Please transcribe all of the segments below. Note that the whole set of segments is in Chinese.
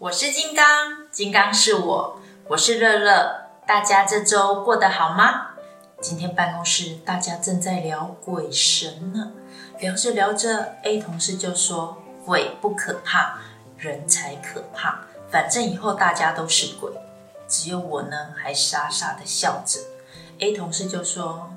我是金刚，金刚是我，我是乐乐。大家这周过得好吗？今天办公室大家正在聊鬼神呢，聊着聊着，A 同事就说：“鬼不可怕，人才可怕。反正以后大家都是鬼。”只有我呢，还傻傻的笑着。A 同事就说：“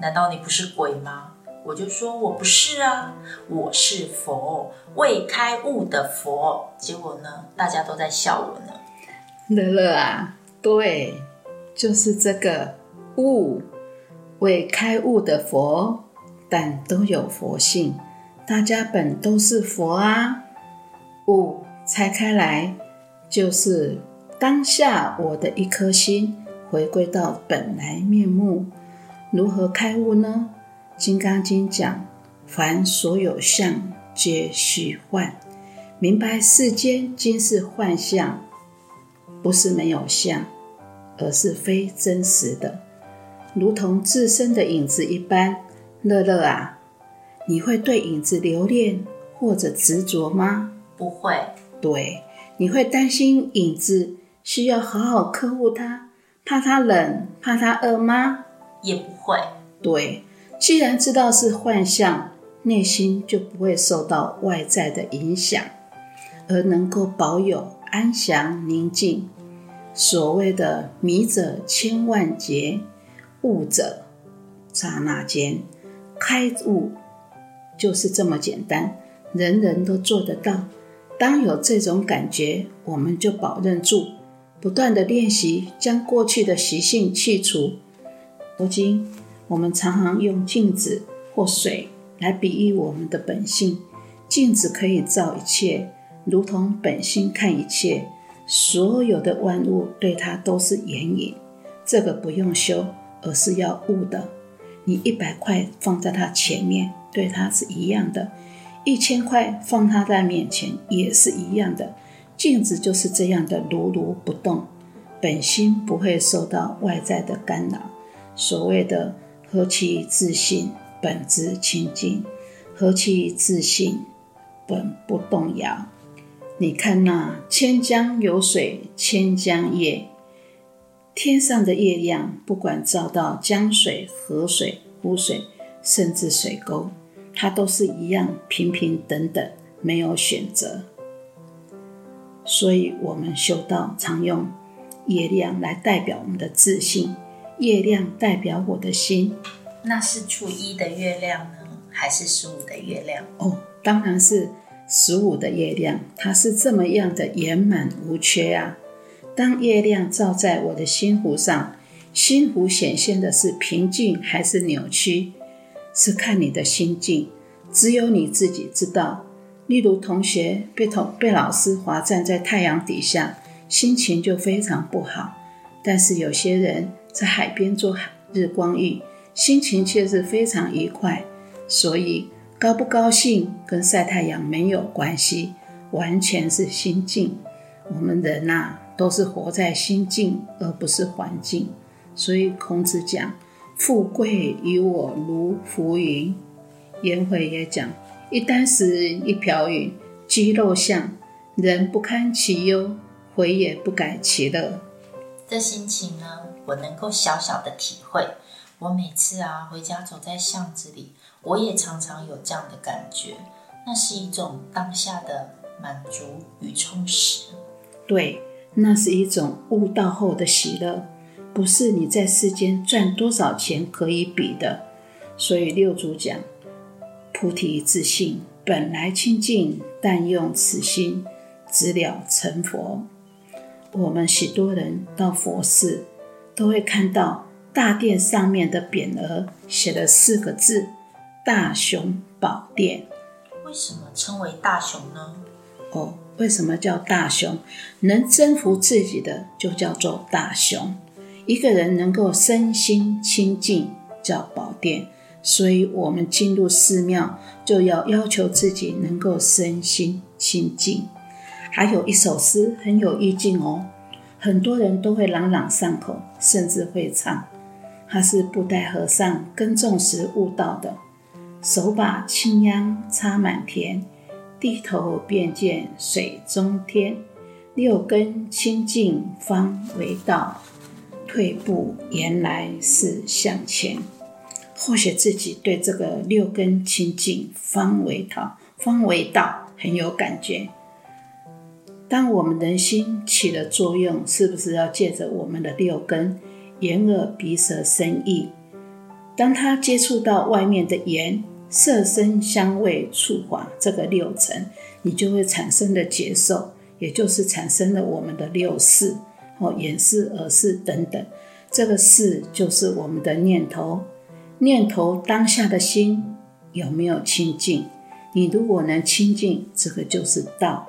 难道你不是鬼吗？”我就说：“我不是啊，我是佛，未开悟的佛。”结果呢，大家都在笑我呢。乐乐啊，对，就是这个悟。未开悟的佛，但都有佛性，大家本都是佛啊。悟拆开来，就是当下我的一颗心回归到本来面目。如何开悟呢？《金刚经》讲：凡所有相，皆虚幻。明白世间皆是幻象，不是没有相，而是非真实的。如同自身的影子一般，乐乐啊，你会对影子留恋或者执着吗？不会。对，你会担心影子需要好好呵护它，怕它冷，怕它饿吗？也不会。对，既然知道是幻象，内心就不会受到外在的影响，而能够保有安详宁静。所谓的迷者千万劫。悟者，刹那间开悟，就是这么简单，人人都做得到。当有这种感觉，我们就保认住，不断的练习，将过去的习性去除。如今，我们常常用镜子或水来比喻我们的本性。镜子可以照一切，如同本心看一切，所有的万物对它都是眼影。这个不用修。而是要悟的，你一百块放在他前面，对他是一样的；一千块放他在面前，也是一样的。镜子就是这样的，如如不动，本心不会受到外在的干扰。所谓的何其自信，本质清净；何其自信，本不动摇。你看那千江有水千江夜。天上的月亮，不管照到江水、河水、湖水，甚至水沟，它都是一样平平等等，没有选择。所以，我们修道常用月亮来代表我们的自信，月亮代表我的心。那是初一的月亮呢，还是十五的月亮？哦，当然是十五的月亮，它是这么样的圆满无缺啊。当月亮照在我的心湖上，心湖显现的是平静还是扭曲，是看你的心境，只有你自己知道。例如，同学被同被老师罚站在太阳底下，心情就非常不好；但是有些人在海边做日光浴，心情却是非常愉快。所以，高不高兴跟晒太阳没有关系，完全是心境。我们人呐。都是活在心境，而不是环境。所以孔子讲：“富贵于我如浮云。”颜回也讲：“一箪食，一瓢饮，居陋巷，人不堪其忧，回也不改其乐。”这心情呢，我能够小小的体会。我每次啊回家走在巷子里，我也常常有这样的感觉。那是一种当下的满足与充实。对。那是一种悟道后的喜乐，不是你在世间赚多少钱可以比的。所以六祖讲：菩提自信本来清净，但用此心，直了成佛。我们许多人到佛寺，都会看到大殿上面的匾额，写了四个字：大雄宝殿。为什么称为大雄呢？哦。为什么叫大雄？能征服自己的就叫做大雄。一个人能够身心清净叫宝殿。所以，我们进入寺庙就要要求自己能够身心清净。还有一首诗很有意境哦，很多人都会朗朗上口，甚至会唱。它是布袋和尚耕种时悟到的：“手把青秧插满田。”低头便见水中天，六根清净方为道，退步原来是向前。或许自己对这个六根清净方为道、方为道很有感觉。当我们人心起了作用，是不是要借着我们的六根眼、耳、鼻、舌、身、意？当他接触到外面的眼、色、声、香味、触、法这个六层，你就会产生的接受，也就是产生了我们的六识，哦，眼识、耳识等等。这个识就是我们的念头。念头当下的心有没有清净？你如果能清净，这个就是道。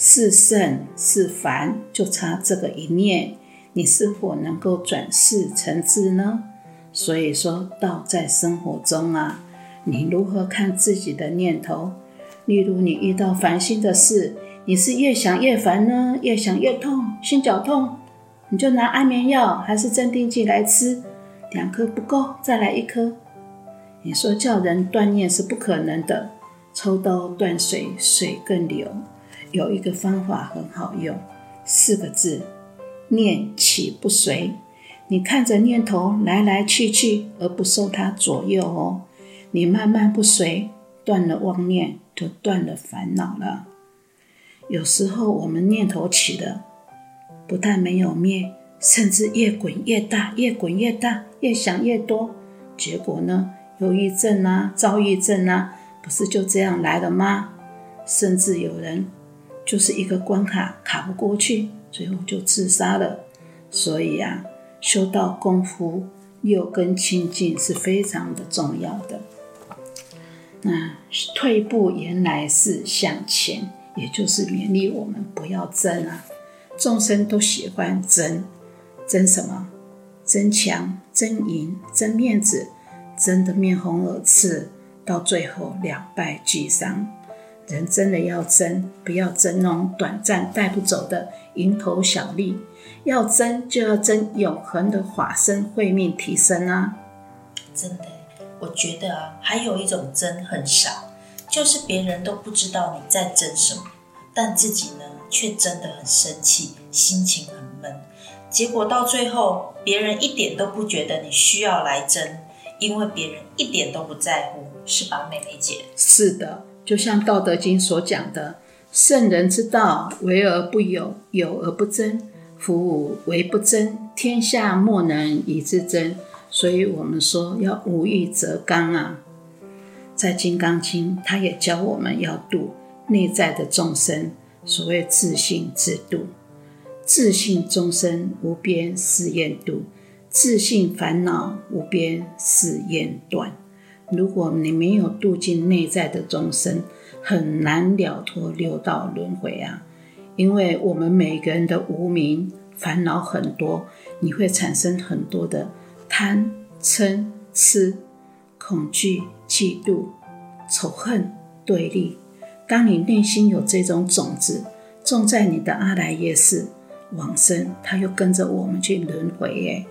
是圣是凡，就差这个一念，你是否能够转世成智呢？所以说，道在生活中啊，你如何看自己的念头？例如，你遇到烦心的事，你是越想越烦呢，越想越痛，心绞痛，你就拿安眠药还是镇定剂来吃？两颗不够，再来一颗。你说叫人断念是不可能的，抽刀断水，水更流。有一个方法很好用，四个字：念起不随。你看着念头来来去去，而不受它左右哦。你慢慢不随，断了妄念，就断了烦恼了。有时候我们念头起了，不但没有灭。甚至越滚越大，越滚越大，越想越多，结果呢？忧郁症啊，躁郁症啊，不是就这样来了吗？甚至有人就是一个关卡卡不过去，最后就自杀了。所以啊，修道功夫六根清净是非常的重要的。那退步原来是向前，也就是勉励我们不要争啊。众生都喜欢争。争什么？争强、争赢、争面子，争得面红耳赤，到最后两败俱伤。人真的要争，不要争那种短暂带不走的蝇头小利，要争就要争永恒的法身慧命提升啊！真的，我觉得啊，还有一种争很少，就是别人都不知道你在争什么，但自己呢却真的很生气，心情很闷。结果到最后，别人一点都不觉得你需要来争，因为别人一点都不在乎，是吧，妹妹姐？是的，就像《道德经》所讲的：“圣人之道，为而不有，有而不争。夫为不争，天下莫能以之争。”所以，我们说要无欲则刚啊。在《金刚经》，它也教我们要度内在的众生，所谓自信自度。自信众生无边誓愿度，自信烦恼无边誓愿断。如果你没有度尽内在的众生，很难了脱六道轮回啊！因为我们每个人的无名烦恼很多，你会产生很多的贪嗔痴、恐惧、嫉妒、仇恨、对立。当你内心有这种种子种在你的阿赖耶识。往生，他又跟着我们去轮回耶。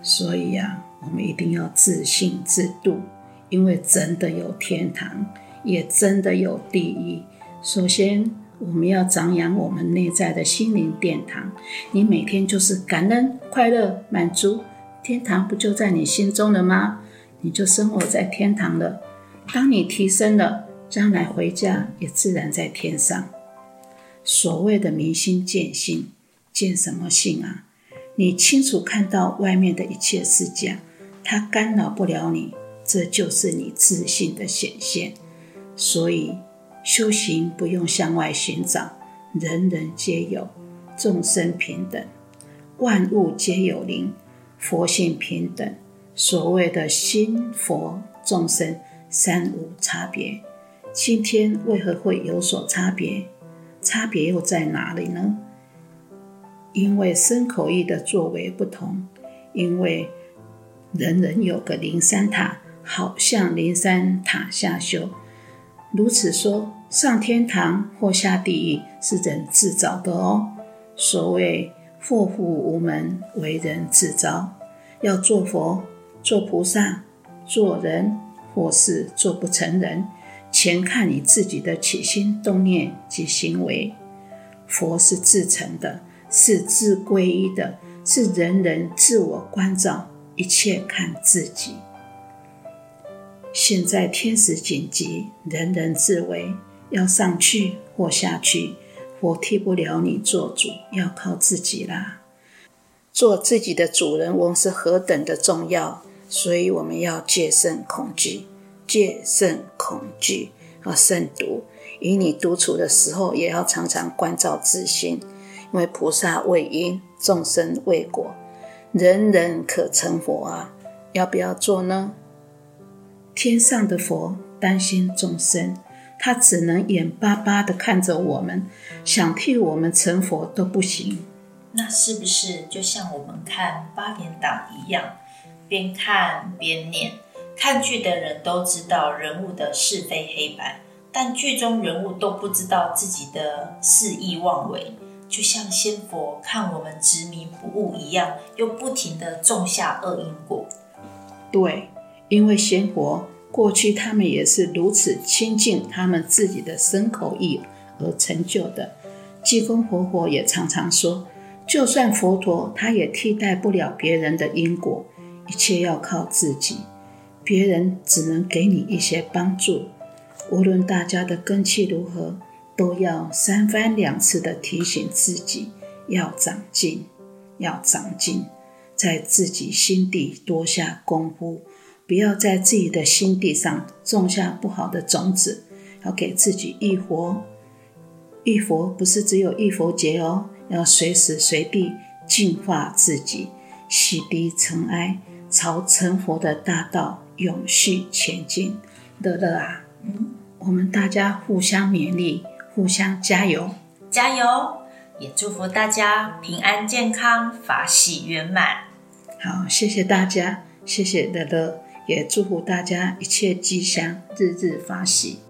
所以呀，我们一定要自信自度，因为真的有天堂，也真的有地狱。首先，我们要长养我们内在的心灵殿堂。你每天就是感恩、快乐、满足，天堂不就在你心中了吗？你就生活在天堂了。当你提升了，将来回家也自然在天上。所谓的明心见性，见什么性啊？你清楚看到外面的一切世界，它干扰不了你，这就是你自信的显现。所以修行不用向外寻找，人人皆有，众生平等，万物皆有灵，佛性平等。所谓的心佛众生三无差别，今天为何会有所差别？差别又在哪里呢？因为身口意的作为不同，因为人人有个灵山塔，好像灵山塔下修。如此说，上天堂或下地狱是人自找的哦。所谓祸福无门，为人自招。要做佛、做菩萨、做人，或是做不成人。全看你自己的起心动念及行为。佛是自成的，是自归依的，是人人自我关照，一切看自己。现在天时紧急，人人自危，要上去或下去，佛替不了你做主，要靠自己啦。做自己的主人翁是何等的重要，所以我们要戒慎恐惧，戒慎恐惧和慎独。与你独处的时候，也要常常关照自心，为菩萨为因，众生为果，人人可成佛啊！要不要做呢？天上的佛担心众生，他只能眼巴巴的看着我们，想替我们成佛都不行。那是不是就像我们看八点档一样，边看边念？看剧的人都知道人物的是非黑白。但剧中人物都不知道自己的肆意妄为，就像仙佛看我们执迷不悟一样，又不停的种下恶因果。对，因为仙佛过去他们也是如此亲近他们自己的身口意而成就的。济公活佛也常常说，就算佛陀，他也替代不了别人的因果，一切要靠自己，别人只能给你一些帮助。无论大家的根气如何，都要三番两次的提醒自己要长进，要长进，在自己心底多下功夫，不要在自己的心地上种下不好的种子。要给自己一佛，一佛不是只有一佛节哦，要随时随地净化自己，洗涤尘埃，朝成佛的大道永续前进。乐乐啊！我们大家互相勉励，互相加油，加油！也祝福大家平安健康，法喜圆满。好，谢谢大家，谢谢乐乐，也祝福大家一切吉祥，日日法喜。